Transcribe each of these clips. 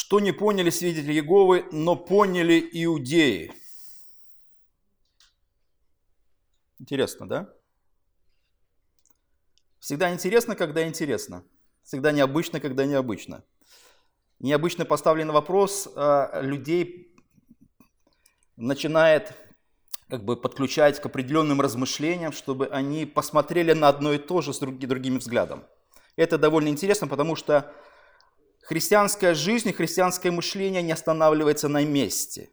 Что не поняли свидетели Иеговы, но поняли иудеи. Интересно, да? Всегда интересно, когда интересно. Всегда необычно, когда необычно. Необычно поставленный вопрос а, людей начинает как бы подключать к определенным размышлениям, чтобы они посмотрели на одно и то же с другим взглядом. Это довольно интересно, потому что христианская жизнь христианское мышление не останавливается на месте.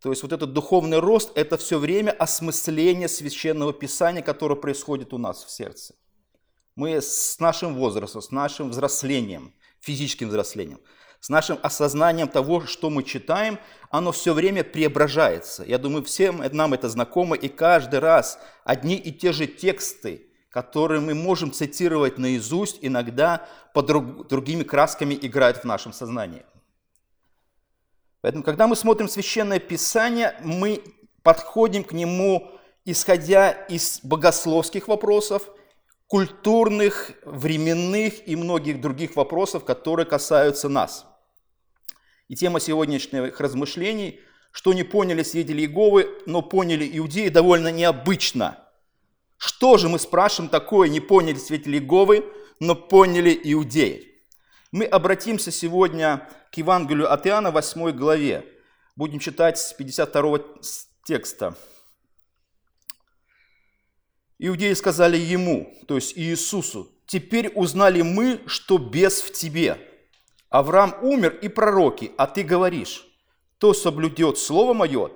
То есть вот этот духовный рост – это все время осмысление священного писания, которое происходит у нас в сердце. Мы с нашим возрастом, с нашим взрослением, физическим взрослением – с нашим осознанием того, что мы читаем, оно все время преображается. Я думаю, всем нам это знакомо, и каждый раз одни и те же тексты, которые мы можем цитировать наизусть, иногда под друг, другими красками играют в нашем сознании. Поэтому, когда мы смотрим Священное Писание, мы подходим к нему, исходя из богословских вопросов, культурных, временных и многих других вопросов, которые касаются нас. И тема сегодняшних размышлений, что не поняли свидетели Иеговы, но поняли иудеи, довольно необычно. Что же мы спрашиваем такое, не поняли свидетели Иеговы, но поняли иудеи? Мы обратимся сегодня к Евангелию от Иоанна, 8 главе. Будем читать с 52 текста. Иудеи сказали ему, то есть Иисусу, «Теперь узнали мы, что бес в тебе, Авраам умер и пророки, а ты говоришь, кто соблюдет Слово Мое,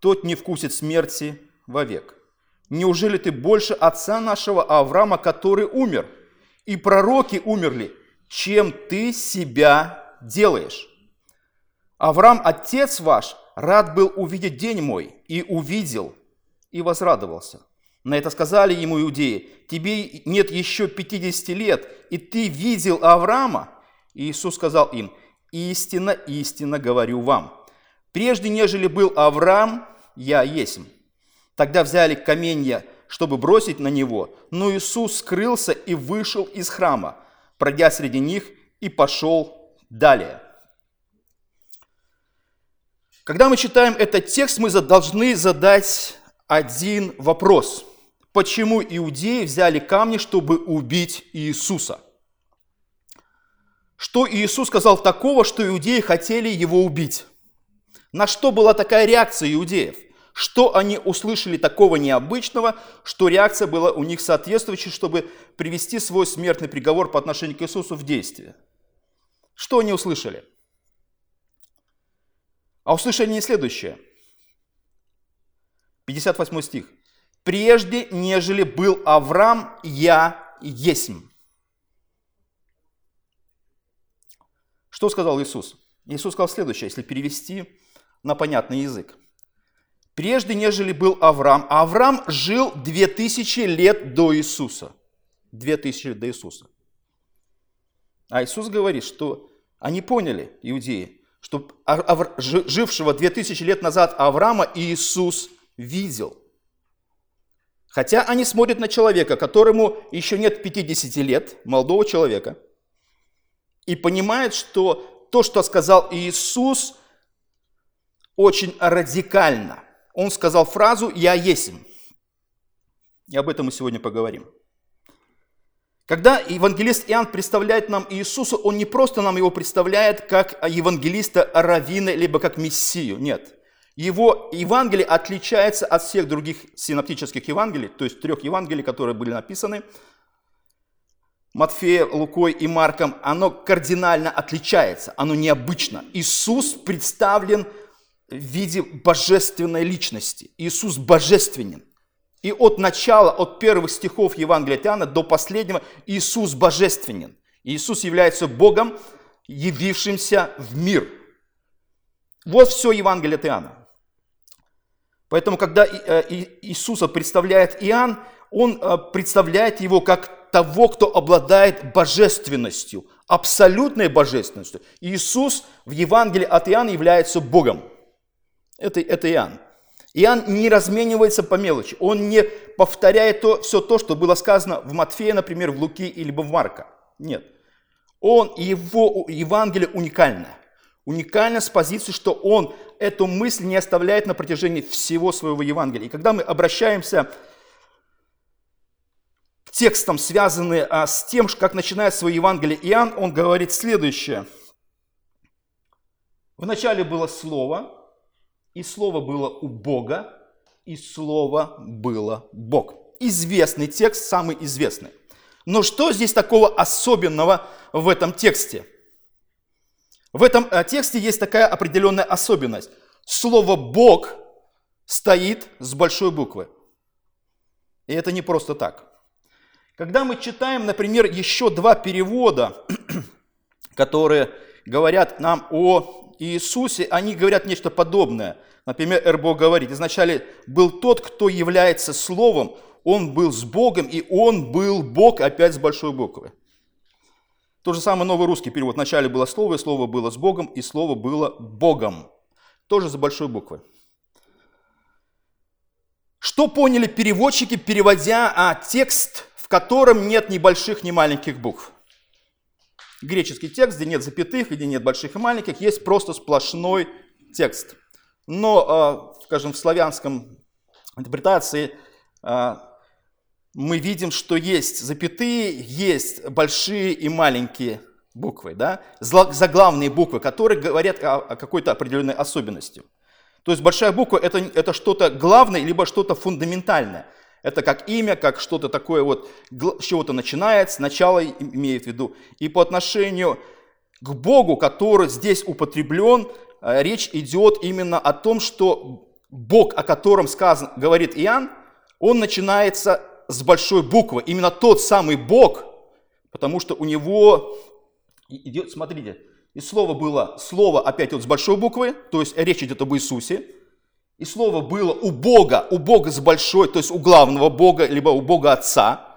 тот не вкусит смерти вовек. Неужели ты больше отца нашего Авраама, который умер, и пророки умерли, чем ты себя делаешь? Авраам, отец ваш, рад был увидеть день мой, и увидел, и возрадовался. На это сказали ему иудеи, тебе нет еще 50 лет, и ты видел Авраама? Иисус сказал им, «Истинно, истинно говорю вам, прежде нежели был Авраам, я есмь». Тогда взяли каменья, чтобы бросить на него, но Иисус скрылся и вышел из храма, пройдя среди них и пошел далее. Когда мы читаем этот текст, мы должны задать один вопрос. Почему иудеи взяли камни, чтобы убить Иисуса? Что Иисус сказал такого, что иудеи хотели его убить? На что была такая реакция иудеев? Что они услышали такого необычного, что реакция была у них соответствующей, чтобы привести свой смертный приговор по отношению к Иисусу в действие? Что они услышали? А услышали не следующее. 58 стих. «Прежде, нежели был Авраам, я есмь». Что сказал Иисус? Иисус сказал следующее, если перевести на понятный язык. Прежде, нежели был Авраам, Авраам жил 2000 лет до Иисуса. 2000 лет до Иисуса. А Иисус говорит, что они поняли, иудеи, что жившего 2000 лет назад Авраама Иисус видел. Хотя они смотрят на человека, которому еще нет 50 лет, молодого человека – и понимает, что то, что сказал Иисус, очень радикально. Он сказал фразу «Я есмь». И об этом мы сегодня поговорим. Когда евангелист Иоанн представляет нам Иисуса, он не просто нам его представляет как евангелиста Равина, либо как Мессию, нет. Его Евангелие отличается от всех других синоптических Евангелий, то есть трех Евангелий, которые были написаны Матфея, Лукой и Марком, оно кардинально отличается, оно необычно. Иисус представлен в виде божественной личности. Иисус божественен. И от начала, от первых стихов Евангелия от Иоанна до последнего Иисус божественен. Иисус является Богом, явившимся в мир. Вот все Евангелие от Иоанна. Поэтому, когда э, Иисуса представляет Иоанн, он э, представляет его как того, кто обладает божественностью, абсолютной божественностью. Иисус в Евангелии от Иоанна является Богом. Это, это Иоанн. Иоанн не разменивается по мелочи. Он не повторяет то, все то, что было сказано в Матфея, например, в Луки или в Марка. Нет. Он, его Евангелие уникальное. Уникально с позиции, что он эту мысль не оставляет на протяжении всего своего Евангелия. И когда мы обращаемся к текстам, связанным а, с тем, как начинает свое Евангелие Иоанн, он говорит следующее. Вначале было Слово, и Слово было у Бога, и Слово было Бог. Известный текст, самый известный. Но что здесь такого особенного в этом тексте? В этом э, тексте есть такая определенная особенность. Слово «Бог» стоит с большой буквы. И это не просто так. Когда мы читаем, например, еще два перевода, которые говорят нам о Иисусе, они говорят нечто подобное. Например, РБО говорит, изначально был тот, кто является Словом, он был с Богом, и он был Бог опять с большой буквы. То же самое новый русский перевод. Вначале было слово, и слово было с Богом, и слово было Богом. Тоже за большой буквы. Что поняли переводчики, переводя а, текст, в котором нет ни больших, ни маленьких букв? Греческий текст, где нет запятых, где нет больших и маленьких, есть просто сплошной текст. Но, а, скажем, в славянском интерпретации а, мы видим, что есть запятые, есть большие и маленькие буквы, да? заглавные буквы, которые говорят о, какой-то определенной особенности. То есть большая буква это, это что-то главное, либо что-то фундаментальное. Это как имя, как что-то такое вот, с чего-то начинается, начало имеет в виду. И по отношению к Богу, который здесь употреблен, э, речь идет именно о том, что Бог, о котором сказан, говорит Иоанн, он начинается с большой буквы, именно тот самый Бог, потому что у него идет, смотрите, и слово было, слово опять вот с большой буквы, то есть речь идет об Иисусе, и слово было у Бога, у Бога с большой, то есть у главного Бога, либо у Бога Отца,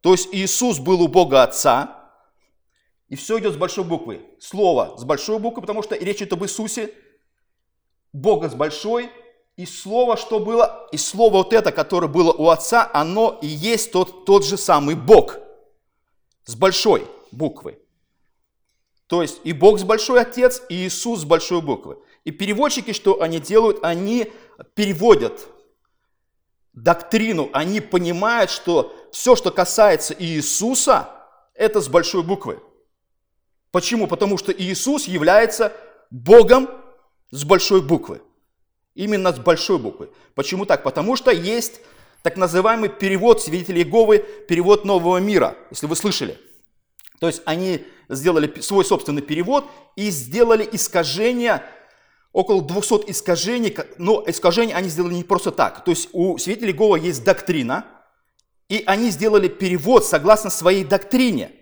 то есть Иисус был у Бога Отца, и все идет с большой буквы. Слово с большой буквы, потому что речь идет об Иисусе, Бога с большой, и слово, что было, и слово вот это, которое было у Отца, оно и есть тот, тот же самый Бог с большой буквы. То есть и Бог с большой Отец, и Иисус с большой буквы. И переводчики, что они делают, они переводят доктрину, они понимают, что все, что касается Иисуса, это с большой буквы. Почему? Потому что Иисус является Богом с большой буквы. Именно с большой буквы. Почему так? Потому что есть так называемый перевод свидетелей Иеговы, перевод нового мира, если вы слышали. То есть они сделали свой собственный перевод и сделали искажения, около 200 искажений, но искажения они сделали не просто так. То есть у свидетелей Иеговы есть доктрина, и они сделали перевод согласно своей доктрине.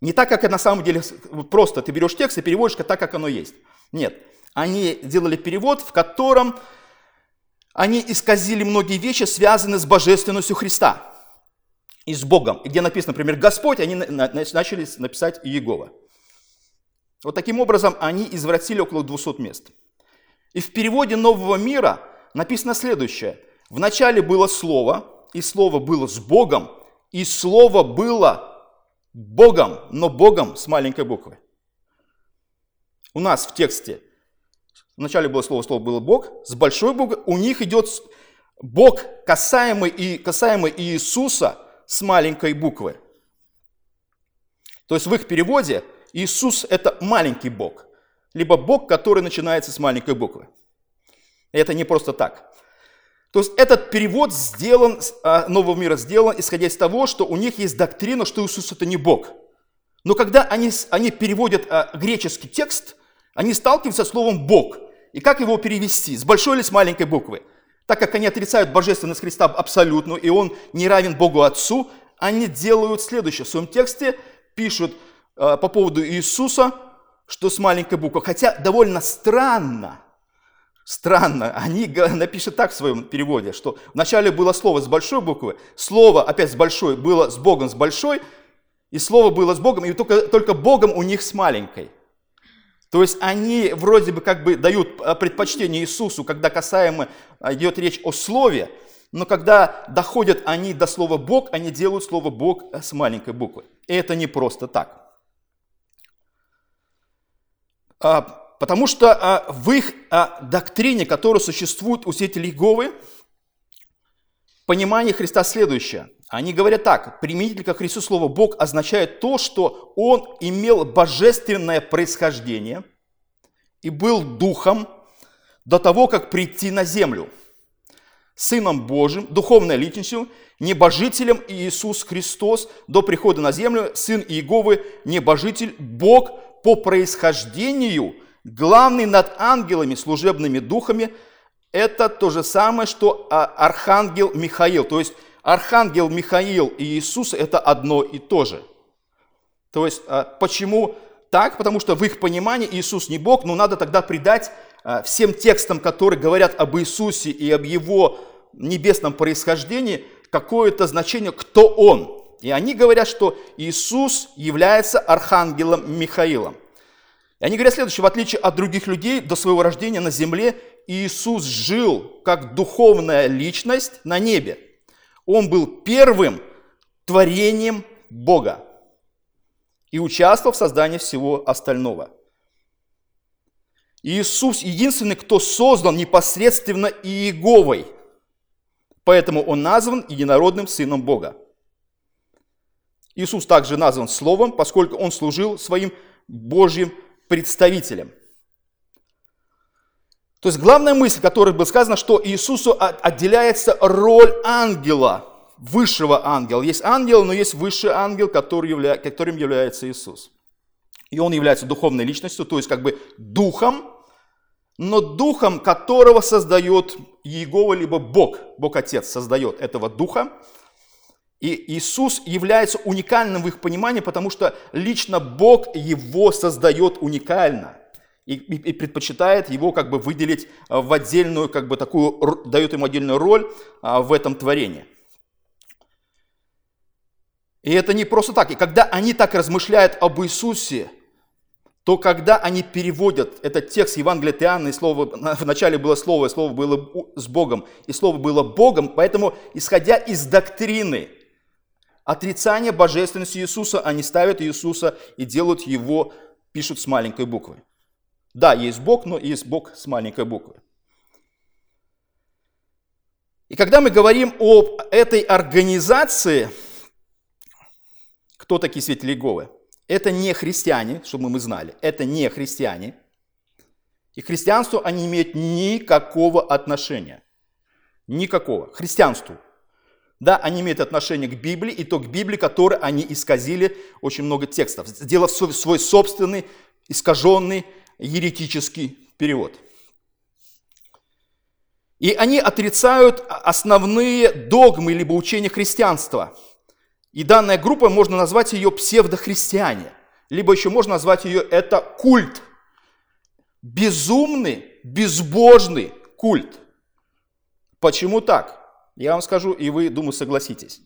Не так, как на самом деле просто ты берешь текст и переводишь так, как оно есть. Нет они делали перевод, в котором они исказили многие вещи, связанные с божественностью Христа и с Богом. И где написано, например, Господь, они начали написать Иегова. Вот таким образом они извратили около 200 мест. И в переводе Нового мира написано следующее. Вначале было Слово, и Слово было с Богом, и Слово было Богом, но Богом с маленькой буквы. У нас в тексте Вначале было слово, слово было Бог, с большой буквы. У них идет Бог, касаемый, и, касаемый Иисуса с маленькой буквы. То есть в их переводе Иисус – это маленький Бог, либо Бог, который начинается с маленькой буквы. Это не просто так. То есть этот перевод сделан, а, Нового мира сделан, исходя из того, что у них есть доктрина, что Иисус – это не Бог. Но когда они, они переводят а, греческий текст, они сталкиваются с словом «Бог». И как его перевести? С большой или с маленькой буквы? Так как они отрицают божественность Христа абсолютную, и он не равен Богу Отцу, они делают следующее. В своем тексте пишут э, по поводу Иисуса, что с маленькой буквы. Хотя довольно странно, странно, они напишут так в своем переводе, что вначале было слово с большой буквы, слово опять с большой было с Богом с большой, и слово было с Богом, и только, только Богом у них с маленькой. То есть они вроде бы как бы дают а, предпочтение Иисусу, когда касаемо а, идет речь о слове, но когда доходят они до слова Бог, они делают слово Бог с маленькой буквы. И это не просто так. А, потому что а, в их а, доктрине, которая существует у святителей Иеговы, понимание Христа следующее. Они говорят так, применительно к Христу слово «Бог» означает то, что Он имел божественное происхождение и был духом до того, как прийти на землю. Сыном Божьим, духовной личностью, небожителем Иисус Христос до прихода на землю, Сын Иеговы, небожитель, Бог по происхождению, главный над ангелами, служебными духами, это то же самое, что а, архангел Михаил. То есть архангел Михаил и Иисус – это одно и то же. То есть а, почему так? Потому что в их понимании Иисус не Бог, но надо тогда придать а, всем текстам, которые говорят об Иисусе и об Его небесном происхождении, какое-то значение, кто Он. И они говорят, что Иисус является архангелом Михаилом. И они говорят следующее, в отличие от других людей, до своего рождения на земле Иисус жил как духовная личность на небе. Он был первым творением Бога и участвовал в создании всего остального. Иисус единственный, кто создан непосредственно Иеговой, поэтому он назван единородным Сыном Бога. Иисус также назван Словом, поскольку он служил своим Божьим представителем – то есть главная мысль, которая была сказана, что Иисусу отделяется роль ангела, высшего ангела. Есть ангел, но есть высший ангел, который явля... которым является Иисус. И он является духовной личностью, то есть как бы духом, но духом, которого создает Иегова, либо Бог, Бог Отец создает этого духа. И Иисус является уникальным в их понимании, потому что лично Бог его создает уникально – и, и, и предпочитает его как бы выделить а, в отдельную, как бы такую, дает ему отдельную роль а, в этом творении. И это не просто так. И когда они так размышляют об Иисусе, то когда они переводят этот текст Евангелия от Иоанна, и слово, вначале было слово, и слово было с Богом, и слово было Богом, поэтому, исходя из доктрины отрицания божественности Иисуса, они ставят Иисуса и делают его, пишут с маленькой буквы. Да, есть Бог, но есть Бог с маленькой буквы. И когда мы говорим об этой организации, кто такие святители Иеговы? Это не христиане, чтобы мы знали, это не христиане. И к христианству они имеют никакого отношения. Никакого. К христианству. Да, они имеют отношение к Библии, и то к Библии, которой они исказили очень много текстов, сделав свой собственный искаженный еретический перевод. И они отрицают основные догмы либо учения христианства. И данная группа, можно назвать ее псевдохристиане. Либо еще можно назвать ее это культ. Безумный, безбожный культ. Почему так? Я вам скажу, и вы, думаю, согласитесь.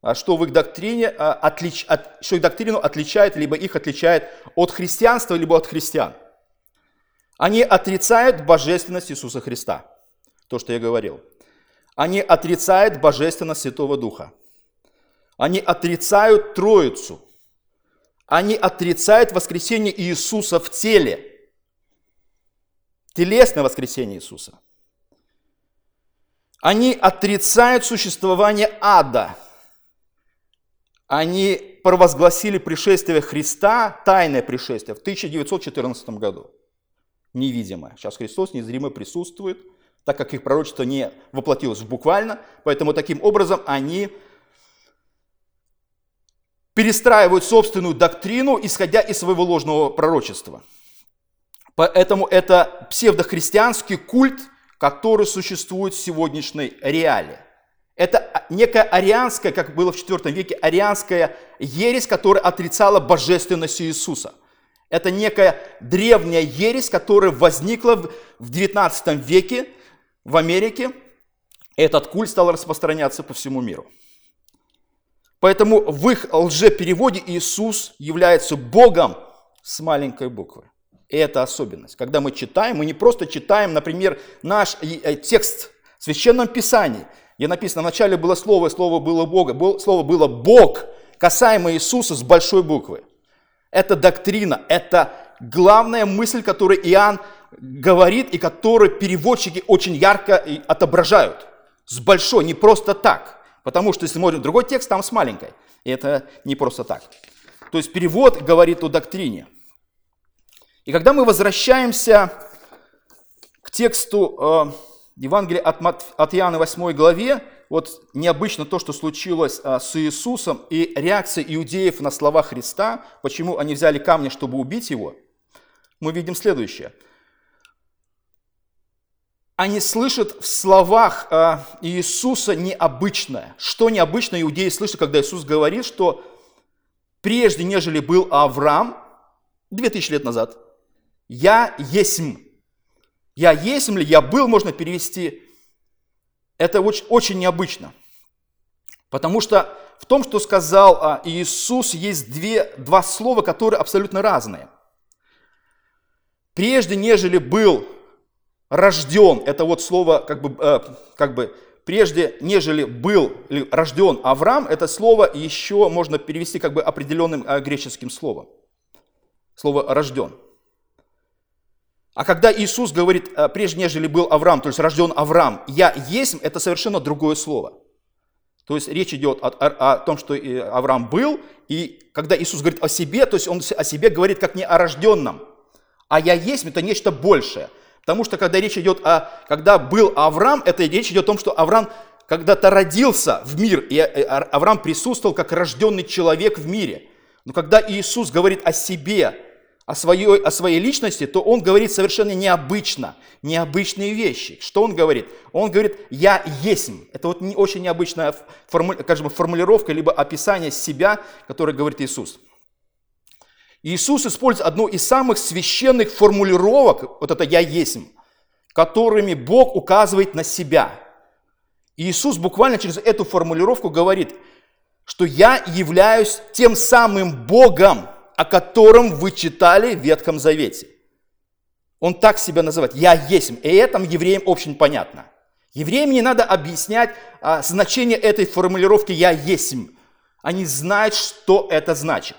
А что в их доктрине, а, отлич, от, что их доктрину отличает, либо их отличает от христианства, либо от христиан. Они отрицают божественность Иисуса Христа. То, что я говорил. Они отрицают божественность Святого Духа. Они отрицают Троицу. Они отрицают воскресение Иисуса в теле. Телесное воскресение Иисуса. Они отрицают существование ада. Они провозгласили пришествие Христа, тайное пришествие, в 1914 году невидимое. Сейчас Христос незримо присутствует, так как их пророчество не воплотилось буквально, поэтому таким образом они перестраивают собственную доктрину, исходя из своего ложного пророчества. Поэтому это псевдохристианский культ, который существует в сегодняшней реалии. Это некая арианская, как было в IV веке, арианская ересь, которая отрицала божественность Иисуса – это некая древняя ересь, которая возникла в 19 веке в Америке. Этот культ стал распространяться по всему миру. Поэтому в их лжепереводе Иисус является Богом с маленькой буквы. Это особенность. Когда мы читаем, мы не просто читаем, например, наш э, текст в Священном Писании, где написано, вначале было Слово, и Слово было Бога, Слово было Бог, касаемо Иисуса с большой буквы – это доктрина, это главная мысль, которую Иоанн говорит и которую переводчики очень ярко отображают. С большой, не просто так. Потому что если смотрим другой текст, там с маленькой. И это не просто так. То есть перевод говорит о доктрине. И когда мы возвращаемся к тексту э, Евангелия от, от Иоанна 8 главе, вот необычно то, что случилось э, с Иисусом и реакция иудеев на слова Христа, почему они взяли камни, чтобы убить его, мы видим следующее. Они слышат в словах э, Иисуса необычное. Что необычно иудеи слышат, когда Иисус говорит, что прежде, нежели был Авраам, 2000 лет назад, я есмь. Я есмь ли, я был, можно перевести. Это очень, очень необычно. Потому что в том, что сказал а, Иисус, есть две, два слова, которые абсолютно разные. Прежде, нежели был рожден, это вот слово, как бы, э, как бы прежде, нежели был рожден Авраам, это слово еще можно перевести как бы определенным э, греческим словом. Слово «рожден». А когда Иисус говорит, «Э, прежде нежели был Авраам, то есть рожден Авраам, я есть, это совершенно другое слово. То есть речь идет о, о, о том, что э, Авраам был, и когда Иисус говорит о себе, то есть он о себе говорит как не о рожденном, а я есть, это нечто большее. Потому что когда речь идет о, когда был Авраам, это речь идет о том, что Авраам когда-то родился в мир, и э, Авраам присутствовал как рожденный человек в мире. Но когда Иисус говорит о себе, о своей, о своей личности, то он говорит совершенно необычно, необычные вещи. Что он говорит? Он говорит «я есмь». Это вот не, очень необычная форму, скажем, формулировка, либо описание себя, которое говорит Иисус. Иисус использует одну из самых священных формулировок, вот это «я есмь», которыми Бог указывает на себя. Иисус буквально через эту формулировку говорит, что я являюсь тем самым Богом, о котором вы читали в Ветхом Завете. Он так себя называет. «Я есть». И это евреям очень понятно. Евреям не надо объяснять а, значение этой формулировки «я есть». Они знают, что это значит.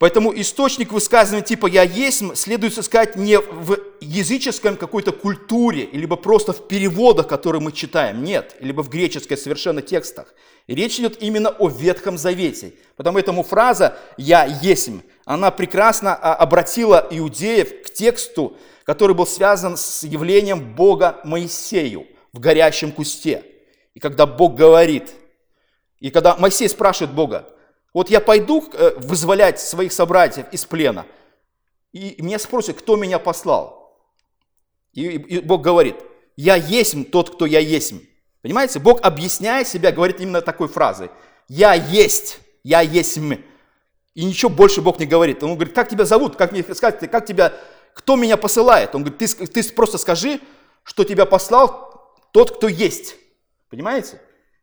Поэтому источник высказывания типа «я есть» следует искать не в языческом какой-то культуре, либо просто в переводах, которые мы читаем, нет, либо в греческой совершенно текстах. И речь идет именно о Ветхом Завете. Потому этому фраза «я есмь», она прекрасно а, обратила иудеев к тексту, который был связан с явлением Бога Моисею в горящем кусте. И когда Бог говорит, и когда Моисей спрашивает Бога, вот я пойду э, вызволять своих собратьев из плена, и меня спросят, кто меня послал. И, Бог говорит, я есть тот, кто я есть. Понимаете, Бог объясняет себя, говорит именно такой фразой. Я есть, я есть. И ничего больше Бог не говорит. Он говорит, как тебя зовут, как мне сказать, как тебя, кто меня посылает? Он говорит, ты, ты просто скажи, что тебя послал тот, кто есть. Понимаете?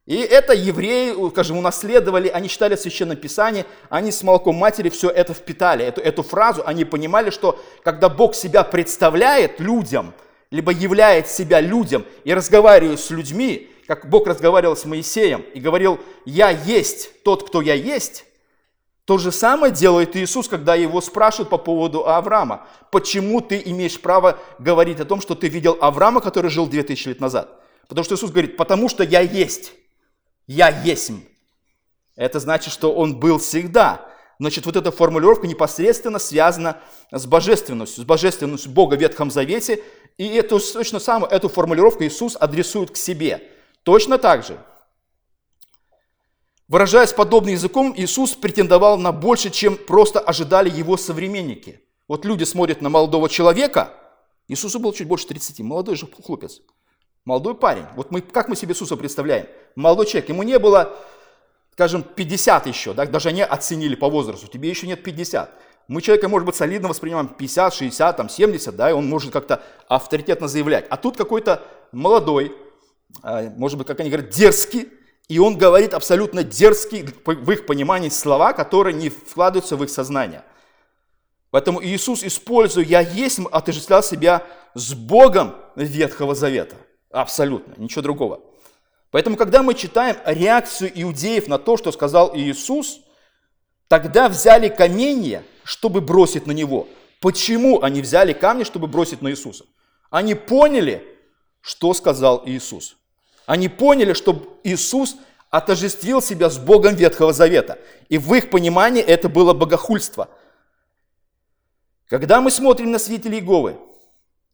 И это евреи, скажем, унаследовали, они читали Священное Писание, они с молоком матери все это впитали, эту, эту фразу, они понимали, что когда Бог себя представляет людям, либо являет себя людям и разговаривает с людьми, как Бог разговаривал с Моисеем и говорил, я есть тот, кто я есть, то же самое делает Иисус, когда его спрашивают по поводу Авраама. Почему ты имеешь право говорить о том, что ты видел Авраама, который жил 2000 лет назад? Потому что Иисус говорит, потому что я есть. «Я есмь». Это значит, что он был всегда. Значит, вот эта формулировка непосредственно связана с божественностью, с божественностью Бога в Ветхом Завете. И эту, точно самую эту формулировку Иисус адресует к себе. Точно так же. Выражаясь подобным языком, Иисус претендовал на больше, чем просто ожидали его современники. Вот люди смотрят на молодого человека, Иисусу было чуть больше 30, молодой же хлопец. Молодой парень. Вот мы, как мы себе Иисуса представляем? Молодой человек. Ему не было, скажем, 50 еще, да? даже они оценили по возрасту. Тебе еще нет 50. Мы человека, может быть, солидно воспринимаем 50, 60, там, 70, да, и он может как-то авторитетно заявлять. А тут какой-то молодой, а, может быть, как они говорят, дерзкий, и он говорит абсолютно дерзкие, в их понимании, слова, которые не вкладываются в их сознание. Поэтому Иисус, используя «Я есть», отождествлял себя с Богом Ветхого Завета. Абсолютно, ничего другого. Поэтому, когда мы читаем реакцию иудеев на то, что сказал Иисус, тогда взяли каменья, чтобы бросить на него. Почему они взяли камни, чтобы бросить на Иисуса? Они поняли, что сказал Иисус. Они поняли, что Иисус отождествил себя с Богом Ветхого Завета. И в их понимании это было богохульство. Когда мы смотрим на свидетелей Иеговы,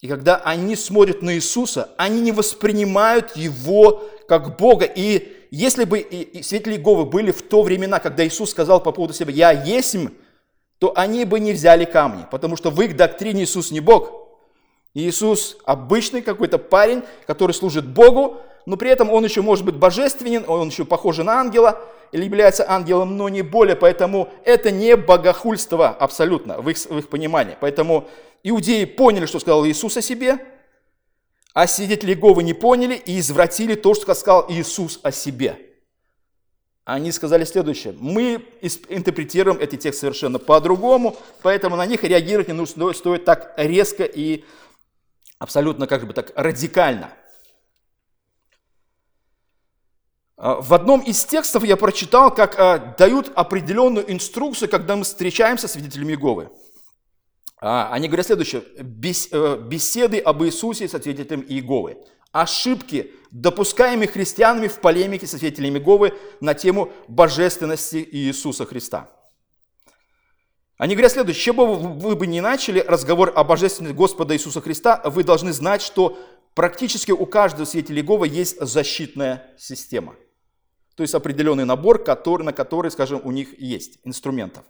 и когда они смотрят на Иисуса, они не воспринимают Его как Бога. И если бы свидетели Иеговы были в то времена, когда Иисус сказал по поводу себя «Я есмь», то они бы не взяли камни, потому что в их доктрине Иисус не Бог. Иисус обычный какой-то парень, который служит Богу, но при этом он еще может быть божественен, он еще похож на ангела, или является ангелом, но не более, поэтому это не богохульство абсолютно в их, в их понимании. Поэтому иудеи поняли, что сказал Иисус о себе, а свидетели Иеговы не поняли и извратили то, что сказал Иисус о себе. Они сказали следующее. Мы интерпретируем эти тексты совершенно по-другому, поэтому на них реагировать не нужно, стоит так резко и абсолютно как бы так радикально – А, в одном из текстов я прочитал, как а, дают определенную инструкцию, когда мы встречаемся с свидетелями Иеговы. А, они говорят следующее. Э, беседы об Иисусе со свидетелем Иеговы. Ошибки, допускаемые христианами в полемике со свидетелями Иеговы на тему божественности Иисуса Христа. Они говорят следующее. Чем бы вы бы не начали разговор о божественности Господа Иисуса Христа, вы должны знать, что практически у каждого свидетеля Иеговы есть защитная система. То есть определенный набор, который, на который, скажем, у них есть инструментов.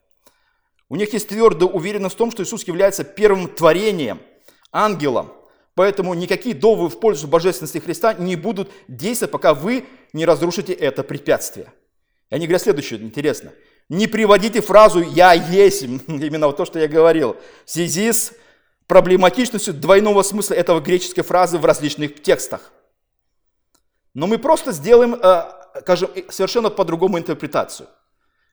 У них есть твердая уверенность в том, что Иисус является первым творением, ангелом. Поэтому никакие доводы в пользу божественности Христа не будут действовать, пока вы не разрушите это препятствие. И они говорят следующее, интересно. Не приводите фразу «я есть», именно вот то, что я говорил, в связи с проблематичностью двойного смысла этого греческой фразы в различных текстах. Но мы просто сделаем э, скажем, совершенно по-другому интерпретацию.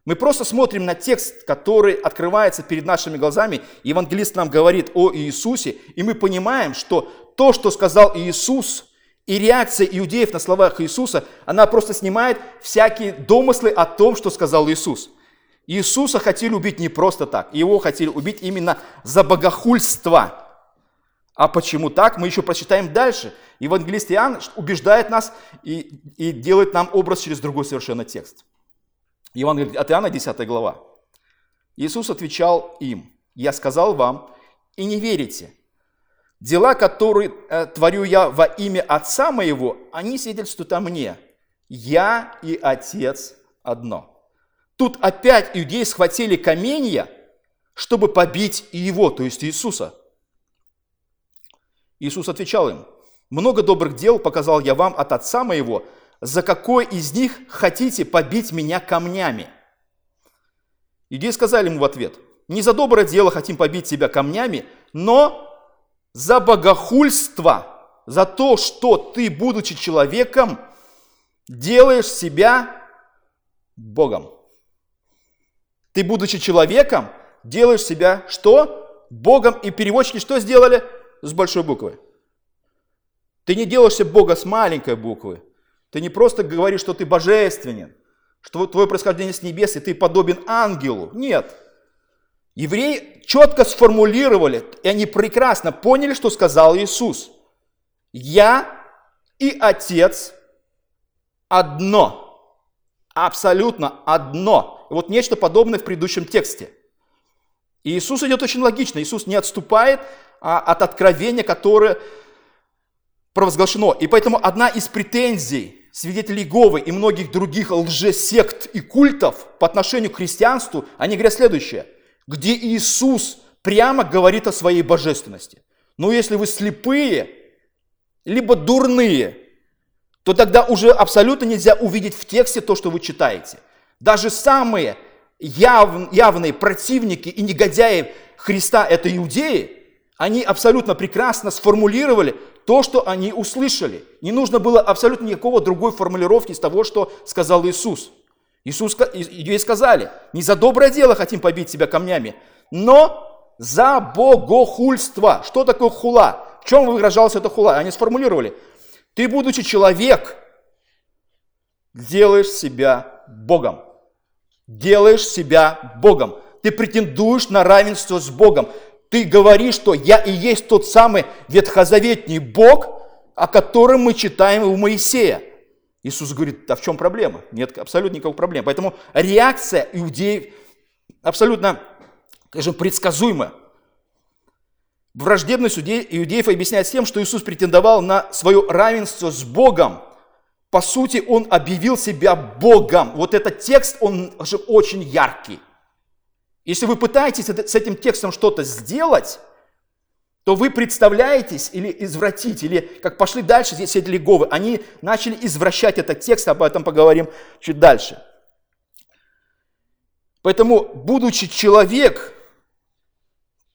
Мы просто смотрим на текст, который открывается перед нашими глазами. Евангелист нам говорит о Иисусе, и мы понимаем, что то, что сказал Иисус, и реакция иудеев на словах Иисуса, она просто снимает всякие домыслы о том, что сказал Иисус. Иисуса хотели убить не просто так, его хотели убить именно за богохульство. А почему так, мы еще прочитаем дальше. Евангелист Иоанн убеждает нас и, и делает нам образ через другой совершенно текст. Евангелие от Иоанна, 10 глава. Иисус отвечал им, «Я сказал вам, и не верите. Дела, которые э, творю я во имя Отца моего, они свидетельствуют о мне. Я и Отец одно». Тут опять иудеи схватили каменья, чтобы побить его, то есть Иисуса. Иисус отвечал им, много добрых дел показал я вам от Отца моего, за какой из них хотите побить меня камнями? Иудеи сказали ему в ответ, не за доброе дело хотим побить тебя камнями, но за богохульство, за то, что ты, будучи человеком, делаешь себя Богом. Ты, будучи человеком, делаешь себя что? Богом. И переводчики что сделали? С большой буквы. Ты не делаешься Бога с маленькой буквы. Ты не просто говоришь, что ты божественен, что твое происхождение с небес, и ты подобен ангелу. Нет. Евреи четко сформулировали, и они прекрасно поняли, что сказал Иисус. Я и Отец одно. Абсолютно одно. И вот нечто подобное в предыдущем тексте. И Иисус идет очень логично. Иисус не отступает а, от откровения, которое провозглашено. И поэтому одна из претензий свидетелей Говы и многих других лжесект и культов по отношению к христианству, они говорят следующее. Где Иисус прямо говорит о своей божественности. Но если вы слепые, либо дурные, то тогда уже абсолютно нельзя увидеть в тексте то, что вы читаете. Даже самые яв, явные противники и негодяи Христа, это иудеи, они абсолютно прекрасно сформулировали то, что они услышали. Не нужно было абсолютно никакого другой формулировки из того, что сказал Иисус. Иисус, ей сказали, не за доброе дело хотим побить себя камнями, но за богохульство. Что такое хула? В чем выражалась эта хула? Они сформулировали, ты, будучи человек, делаешь себя Богом. Делаешь себя Богом. Ты претендуешь на равенство с Богом. Ты говоришь, что я и есть тот самый ветхозаветний Бог, о котором мы читаем у Моисея. Иисус говорит, а в чем проблема? Нет абсолютно никакой проблемы. Поэтому реакция иудеев абсолютно, скажем, предсказуема. Враждебность иудеев объясняется тем, что Иисус претендовал на свое равенство с Богом. По сути, он объявил себя Богом. Вот этот текст, он же очень яркий. Если вы пытаетесь с этим текстом что-то сделать, то вы представляетесь или извратить, или как пошли дальше здесь эти леговы, они начали извращать этот текст, об этом поговорим чуть дальше. Поэтому, будучи человек,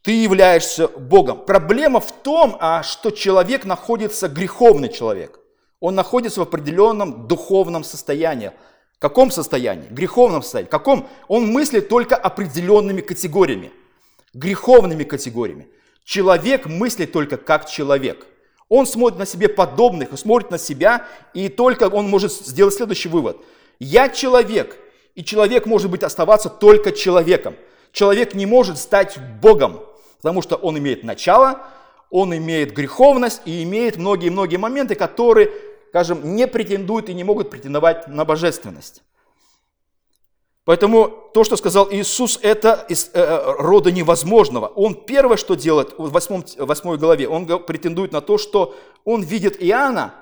ты являешься Богом. Проблема в том, а, что человек находится, греховный человек. Он находится в определенном духовном состоянии. В каком состоянии? Греховном состоянии. В каком? Он мыслит только определенными категориями. Греховными категориями. Человек мыслит только как человек. Он смотрит на себе подобных, смотрит на себя, и только он может сделать следующий вывод. Я человек, и человек может быть оставаться только человеком. Человек не может стать Богом. Потому что он имеет начало, он имеет греховность и имеет многие-многие моменты, которые, скажем, не претендуют и не могут претендовать на божественность. Поэтому то, что сказал Иисус, это из э, э рода невозможного. Он первое, что делает в 8, 8 главе, он претендует на то, что он видит Иоанна,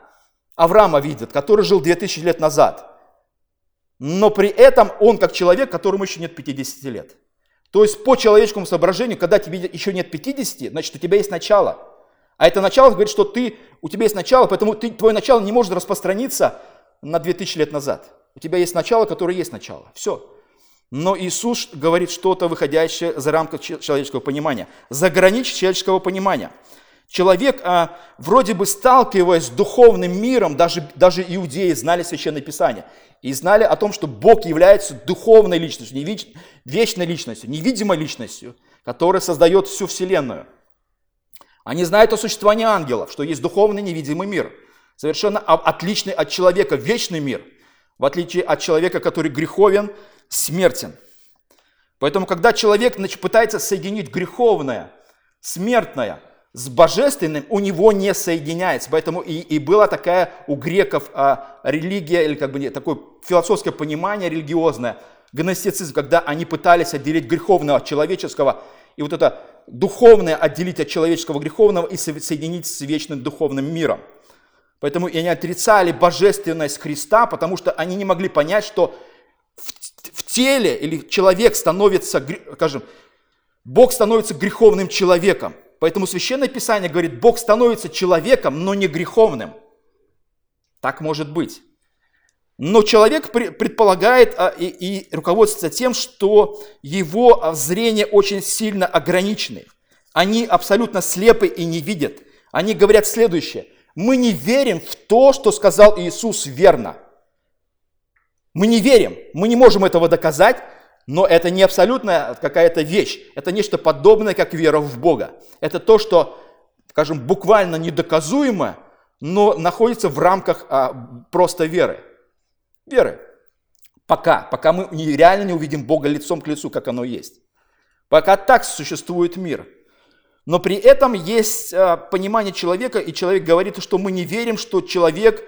Авраама видит, который жил 2000 лет назад. Но при этом он как человек, которому еще нет 50 лет. То есть по человеческому соображению, когда тебе еще нет 50, значит у тебя есть начало. А это начало говорит, что ты, у тебя есть начало, поэтому ты, твое начало не может распространиться на 2000 лет назад. У тебя есть начало, которое есть начало. Все. Но Иисус говорит что-то, выходящее за рамки человеческого понимания, за границы человеческого понимания. Человек, а, вроде бы сталкиваясь с духовным миром, даже, даже иудеи знали Священное Писание и знали о том, что Бог является духовной личностью, не вечной личностью, невидимой личностью, которая создает всю Вселенную. Они знают о существовании ангелов, что есть духовный невидимый мир, совершенно отличный от человека, вечный мир, в отличие от человека, который греховен, смертен. Поэтому, когда человек пытается соединить греховное, смертное – с божественным у него не соединяется. Поэтому и, и была такая у греков а, религия, или как бы такое философское понимание религиозное, гностицизм, когда они пытались отделить греховного от человеческого, и вот это духовное отделить от человеческого греховного и соединить с вечным духовным миром. Поэтому и они отрицали божественность Христа, потому что они не могли понять, что в, в теле или человек становится, скажем, Бог становится греховным человеком. Поэтому Священное Писание говорит, Бог становится человеком, но не греховным. Так может быть. Но человек предполагает а, и, и руководствуется тем, что его а, зрение очень сильно ограничены. Они абсолютно слепы и не видят. Они говорят следующее. Мы не верим в то, что сказал Иисус верно. Мы не верим, мы не можем этого доказать, но это не абсолютная какая-то вещь, это нечто подобное, как вера в Бога. Это то, что, скажем, буквально недоказуемо, но находится в рамках а, просто веры. Веры. Пока, пока мы реально не увидим Бога лицом к лицу, как оно есть. Пока так существует мир. Но при этом есть а, понимание человека, и человек говорит, что мы не верим, что человек,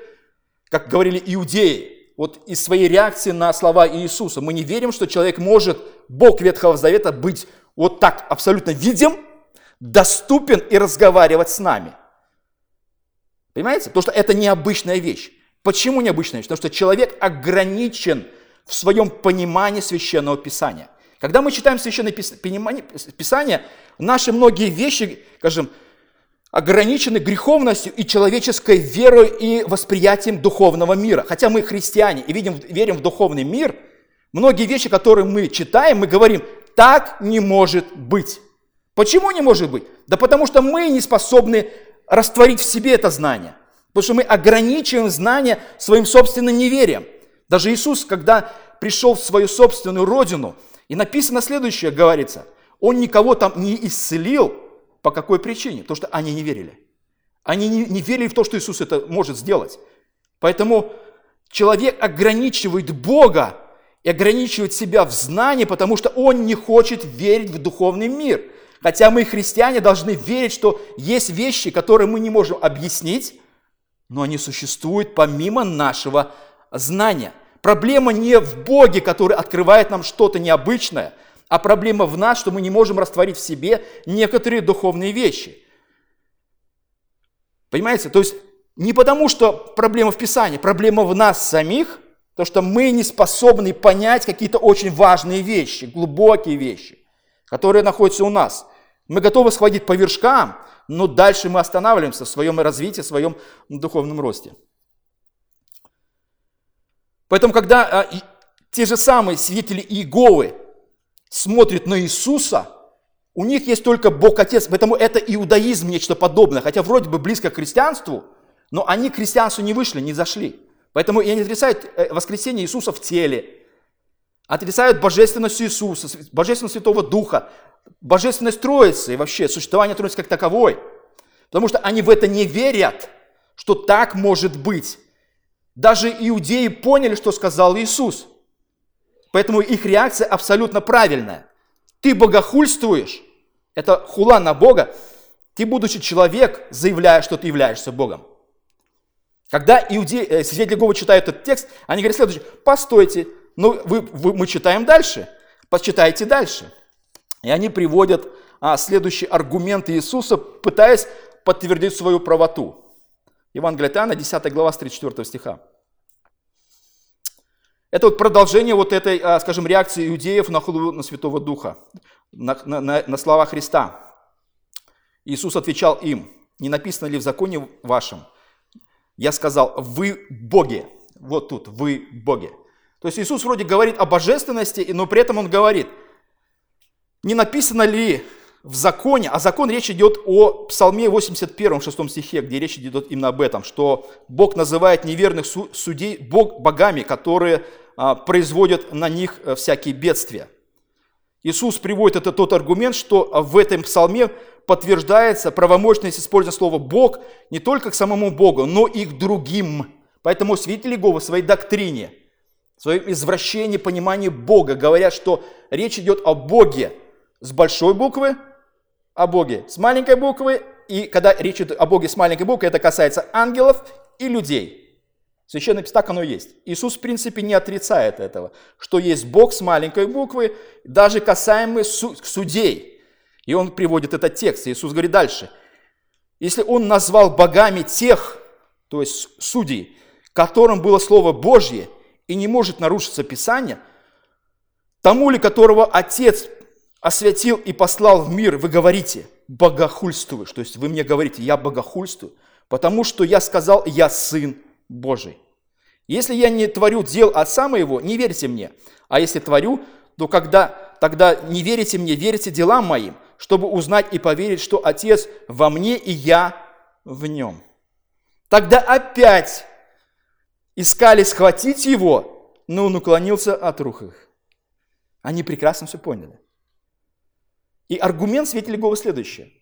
как говорили иудеи, вот из своей реакции на слова Иисуса. Мы не верим, что человек может, Бог Ветхого Завета, быть вот так абсолютно видим, доступен и разговаривать с нами. Понимаете? Потому что это необычная вещь. Почему необычная вещь? Потому что человек ограничен в своем понимании Священного Писания. Когда мы читаем Священное Писание, наши многие вещи, скажем, ограничены греховностью и человеческой верой и восприятием духовного мира. Хотя мы христиане и видим, верим в духовный мир, многие вещи, которые мы читаем, мы говорим, так не может быть. Почему не может быть? Да потому что мы не способны растворить в себе это знание. Потому что мы ограничиваем знание своим собственным неверием. Даже Иисус, когда пришел в свою собственную родину, и написано следующее, говорится, Он никого там не исцелил, по какой причине? Потому что они не верили. Они не, не верили в то, что Иисус это может сделать. Поэтому человек ограничивает Бога и ограничивает себя в знании, потому что он не хочет верить в духовный мир. Хотя мы, христиане, должны верить, что есть вещи, которые мы не можем объяснить, но они существуют помимо нашего знания. Проблема не в Боге, который открывает нам что-то необычное, а проблема в нас, что мы не можем растворить в себе некоторые духовные вещи. Понимаете? То есть не потому, что проблема в Писании, проблема в нас самих, то, что мы не способны понять какие-то очень важные вещи, глубокие вещи, которые находятся у нас. Мы готовы сходить по вершкам, но дальше мы останавливаемся в своем развитии, в своем духовном росте. Поэтому, когда а, те же самые свидетели Иеговы смотрят на Иисуса, у них есть только Бог Отец, поэтому это иудаизм, нечто подобное, хотя вроде бы близко к христианству, но они к христианству не вышли, не зашли. Поэтому и они отрицают э, воскресение Иисуса в теле, отрицают божественность Иисуса, божественность Святого Духа, божественность Троицы и вообще существование Троицы как таковой. Потому что они в это не верят, что так может быть. Даже иудеи поняли, что сказал Иисус. Поэтому их реакция абсолютно правильная. Ты богохульствуешь, это хула на Бога, ты, будучи человек, заявляешь, что ты являешься Богом. Когда иудеи, э, свидетели Иеговы читают этот текст, они говорят следующее, постойте, ну вы, вы, мы читаем дальше, почитайте дальше. И они приводят а, следующие аргументы Иисуса, пытаясь подтвердить свою правоту. Евангелие от Иоанна, 10 глава, с 34 стиха. Это вот продолжение вот этой, а, скажем, реакции иудеев на хулу на Святого Духа, на, на, на слова Христа. Иисус отвечал им, не написано ли в законе вашем, я сказал, вы боги. Вот тут, вы боги. То есть Иисус вроде говорит о божественности, но при этом он говорит, не написано ли в законе, а закон речь идет о Псалме 81, 6 стихе, где речь идет именно об этом, что Бог называет неверных судей Бог богами, которые а, производят на них э, всякие бедствия. Иисус приводит это тот аргумент, что в этом псалме подтверждается правомощность использования слова «Бог» не только к самому Богу, но и к другим. Поэтому свидетели Иеговы в своей доктрине, в своем извращении понимания Бога говорят, что речь идет о Боге с большой буквы, о Боге с маленькой буквы, и когда речь идет о Боге с маленькой буквы, это касается ангелов и людей. Священный Писание так оно есть. Иисус, в принципе, не отрицает этого, что есть Бог с маленькой буквы, даже касаемый судей. И он приводит этот текст. Иисус говорит дальше. Если он назвал богами тех, то есть судей, которым было Слово Божье, и не может нарушиться Писание, тому ли, которого Отец осветил и послал в мир, вы говорите, богохульствуешь. То есть вы мне говорите, я богохульствую, потому что я сказал, я сын Божий. Если я не творю дел Отца моего, не верьте мне. А если творю, то когда, тогда не верите мне, верите делам моим, чтобы узнать и поверить, что Отец во мне и я в нем. Тогда опять искали схватить его, но он уклонился от рук их. Они прекрасно все поняли. И аргумент свидетелей Иеговы следующий.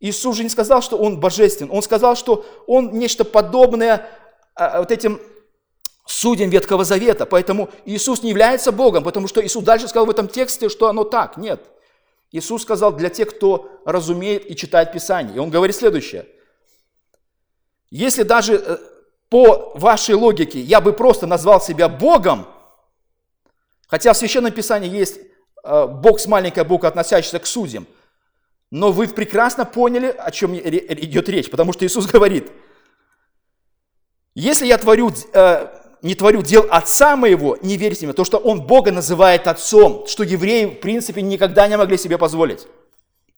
Иисус же не сказал, что Он божествен. Он сказал, что Он нечто подобное а, вот этим судьям Ветхого Завета. Поэтому Иисус не является Богом, потому что Иисус дальше сказал в этом тексте, что оно так. Нет. Иисус сказал для тех, кто разумеет и читает Писание. И Он говорит следующее. Если даже э, по вашей логике я бы просто назвал себя Богом, хотя в Священном Писании есть Бог с маленькой буквы, относящийся к судьям, но вы прекрасно поняли, о чем идет речь, потому что Иисус говорит – если я творю, э, не творю дел отца моего, не верьте мне, то, что он Бога называет отцом, что евреи, в принципе, никогда не могли себе позволить.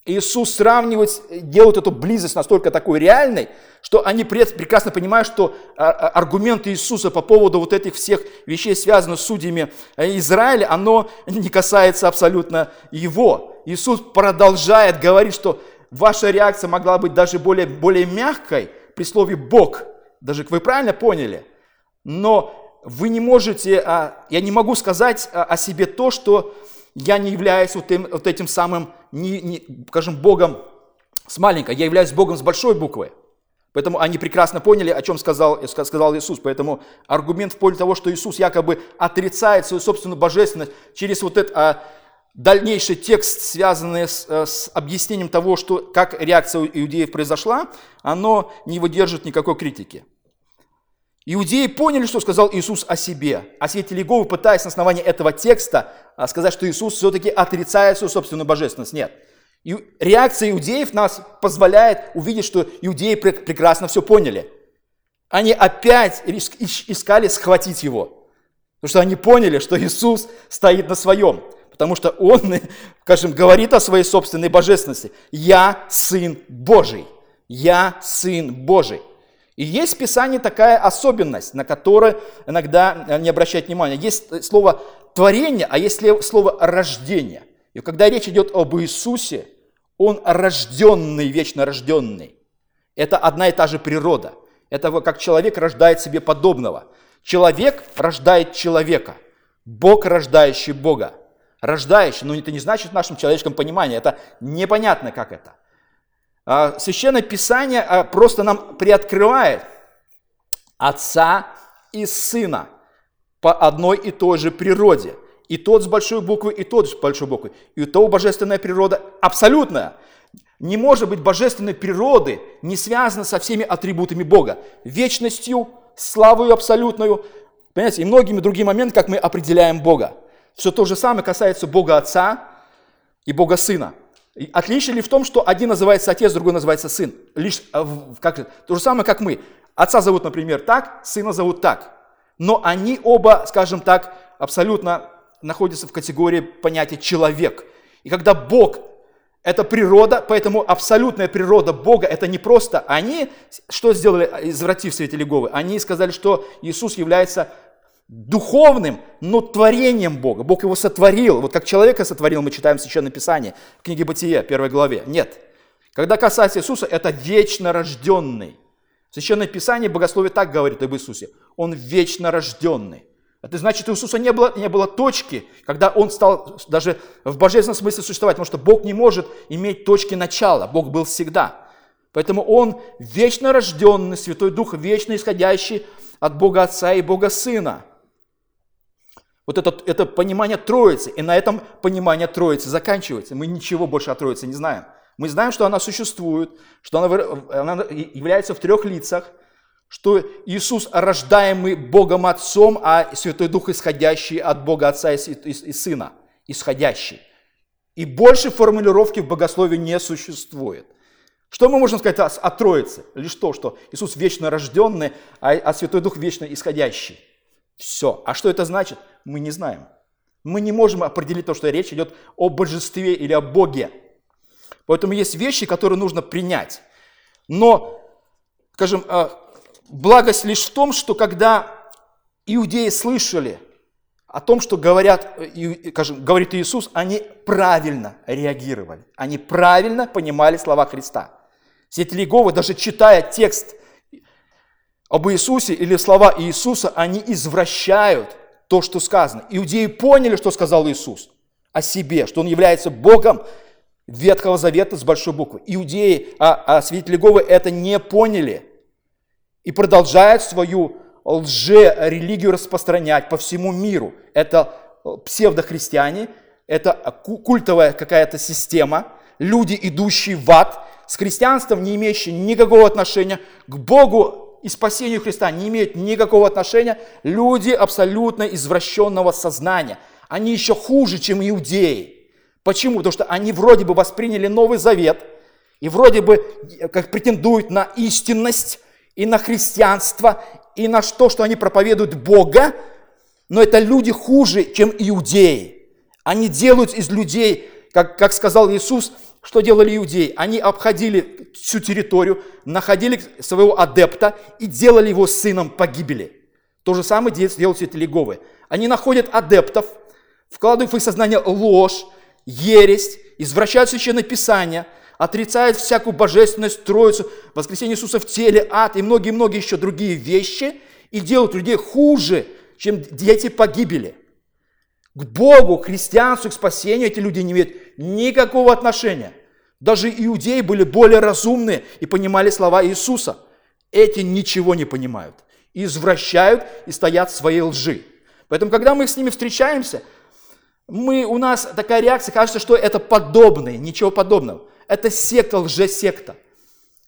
Иисус сравнивает, делает эту близость настолько такой реальной, что они прекрасно понимают, что а, а, аргументы Иисуса по поводу вот этих всех вещей, связанных с судьями э, Израиля, оно не касается абсолютно его. Иисус продолжает говорить, что ваша реакция могла быть даже более, более мягкой при слове «Бог», даже вы правильно поняли, но вы не можете, а, я не могу сказать о себе то, что я не являюсь вот, этим, вот этим самым, не, не, скажем, Богом с маленькой, я являюсь Богом с большой буквы. Поэтому они прекрасно поняли, о чем сказал, сказал Иисус. Поэтому аргумент в пользу того, что Иисус якобы отрицает свою собственную божественность через вот этот а, дальнейший текст, связанный с, э, с объяснением того, что, как реакция у иудеев произошла, оно не выдержит никакой критики. Иудеи поняли, что сказал Иисус о себе, а свидетели Иеговы, пытаясь на основании этого текста а, сказать, что Иисус все-таки отрицает свою собственную божественность. Нет. И реакция иудеев нас позволяет увидеть, что иудеи прекрасно все поняли. Они опять искали схватить его, потому что они поняли, что Иисус стоит на своем, потому что Он, скажем, говорит о своей собственной божественности. «Я Сын Божий». «Я Сын Божий». И есть в Писании такая особенность, на которую иногда не обращать внимания. Есть слово творение, а есть слово рождение. И когда речь идет об Иисусе, он рожденный, вечно рожденный. Это одна и та же природа. Это как человек рождает себе подобного. Человек рождает человека. Бог, рождающий Бога. Рождающий, но это не значит в нашем человеческом понимании. Это непонятно, как это. А, Священное Писание а, просто нам приоткрывает Отца и Сына по одной и той же природе. И тот с большой буквы, и тот с большой буквы. И у того божественная природа абсолютная. Не может быть божественной природы, не связана со всеми атрибутами Бога. Вечностью, славою абсолютную, понимаете, и многими другими моментами, как мы определяем Бога. Все то же самое касается Бога Отца и Бога Сына. Отличие ли в том, что один называется отец, другой называется сын? Лишь э, как, то же самое, как мы. Отца зовут, например, так, сына зовут так. Но они оба, скажем так, абсолютно находятся в категории понятия человек. И когда Бог – это природа, поэтому абсолютная природа Бога – это не просто они, что сделали, извратив святители Говы? Они сказали, что Иисус является духовным, но творением Бога. Бог его сотворил. Вот как человека сотворил, мы читаем в Священном Писании, в книге Бытия, первой главе. Нет. Когда касается Иисуса, это вечно рожденный. Священное Писание, Богословие так говорит об Иисусе. Он вечно рожденный. Это значит, у Иисуса не было, не было точки, когда Он стал даже в божественном смысле существовать, потому что Бог не может иметь точки начала, Бог был всегда. Поэтому Он вечно рожденный, Святой Дух, вечно исходящий от Бога Отца и Бога Сына. Вот это, это понимание Троицы, и на этом понимание Троицы заканчивается. Мы ничего больше о Троице не знаем. Мы знаем, что она существует, что она, она является в трех лицах, что Иисус рождаемый Богом Отцом, а Святой Дух исходящий от Бога Отца и, и, и Сына, исходящий. И больше формулировки в богословии не существует. Что мы можем сказать о, о Троице? Лишь то, что Иисус вечно рожденный, а, а Святой Дух вечно исходящий. Все. А что это значит? Мы не знаем. Мы не можем определить то, что речь идет о божестве или о Боге. Поэтому есть вещи, которые нужно принять. Но, скажем, а, благость лишь в том, что когда иудеи слышали о том, что говорят, скажем, говорит Иисус, они правильно реагировали. Они правильно понимали слова Христа. Святители Иеговы, даже читая текст об Иисусе или слова Иисуса, они извращают то, что сказано. Иудеи поняли, что сказал Иисус о себе, что Он является Богом Ветхого Завета с большой буквы. Иудеи, а, а свидетели Иеговы это не поняли и продолжают свою лже-религию распространять по всему миру. Это псевдохристиане, это культовая какая-то система, люди, идущие в ад, с христианством не имеющие никакого отношения, к Богу и спасению Христа не имеют никакого отношения люди абсолютно извращенного сознания. Они еще хуже, чем иудеи. Почему? Потому что они вроде бы восприняли Новый Завет и вроде бы как претендуют на истинность и на христианство, и на то, что они проповедуют Бога, но это люди хуже, чем иудеи. Они делают из людей, как, как сказал Иисус, что делали иудеи? Они обходили всю территорию, находили своего адепта и делали его сыном погибели. То же самое делают святители Говы. Они находят адептов, вкладывают в их сознание ложь, ересь, извращают священное писание, отрицают всякую божественность, троицу, воскресение Иисуса в теле, ад и многие-многие еще другие вещи и делают людей хуже, чем дети погибели. К Богу, к христианству, к спасению эти люди не имеют никакого отношения. Даже иудеи были более разумны и понимали слова Иисуса. Эти ничего не понимают, извращают и стоят в своей лжи. Поэтому, когда мы с ними встречаемся, мы, у нас такая реакция, кажется, что это подобное, ничего подобного. Это секта, лжесекта.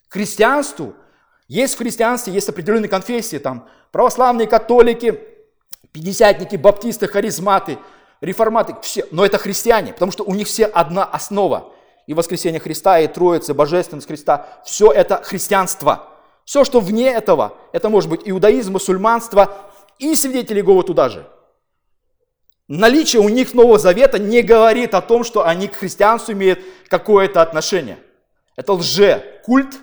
Христианству, есть в христианстве, есть определенные конфессии, там, православные, католики, пятидесятники, баптисты, харизматы, реформаты, все, но это христиане, потому что у них все одна основа. И воскресение Христа, и Троица, и Божественность Христа, все это христианство. Все, что вне этого, это может быть иудаизм, мусульманство и свидетели Иеговы туда же. Наличие у них Нового Завета не говорит о том, что они к христианству имеют какое-то отношение. Это лже-культ,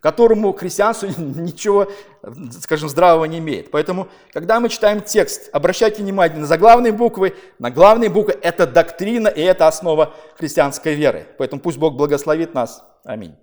которому христианству ничего, скажем, здравого не имеет. Поэтому, когда мы читаем текст, обращайте внимание на заглавные буквы, на главные буквы. Это доктрина и это основа христианской веры. Поэтому пусть Бог благословит нас. Аминь.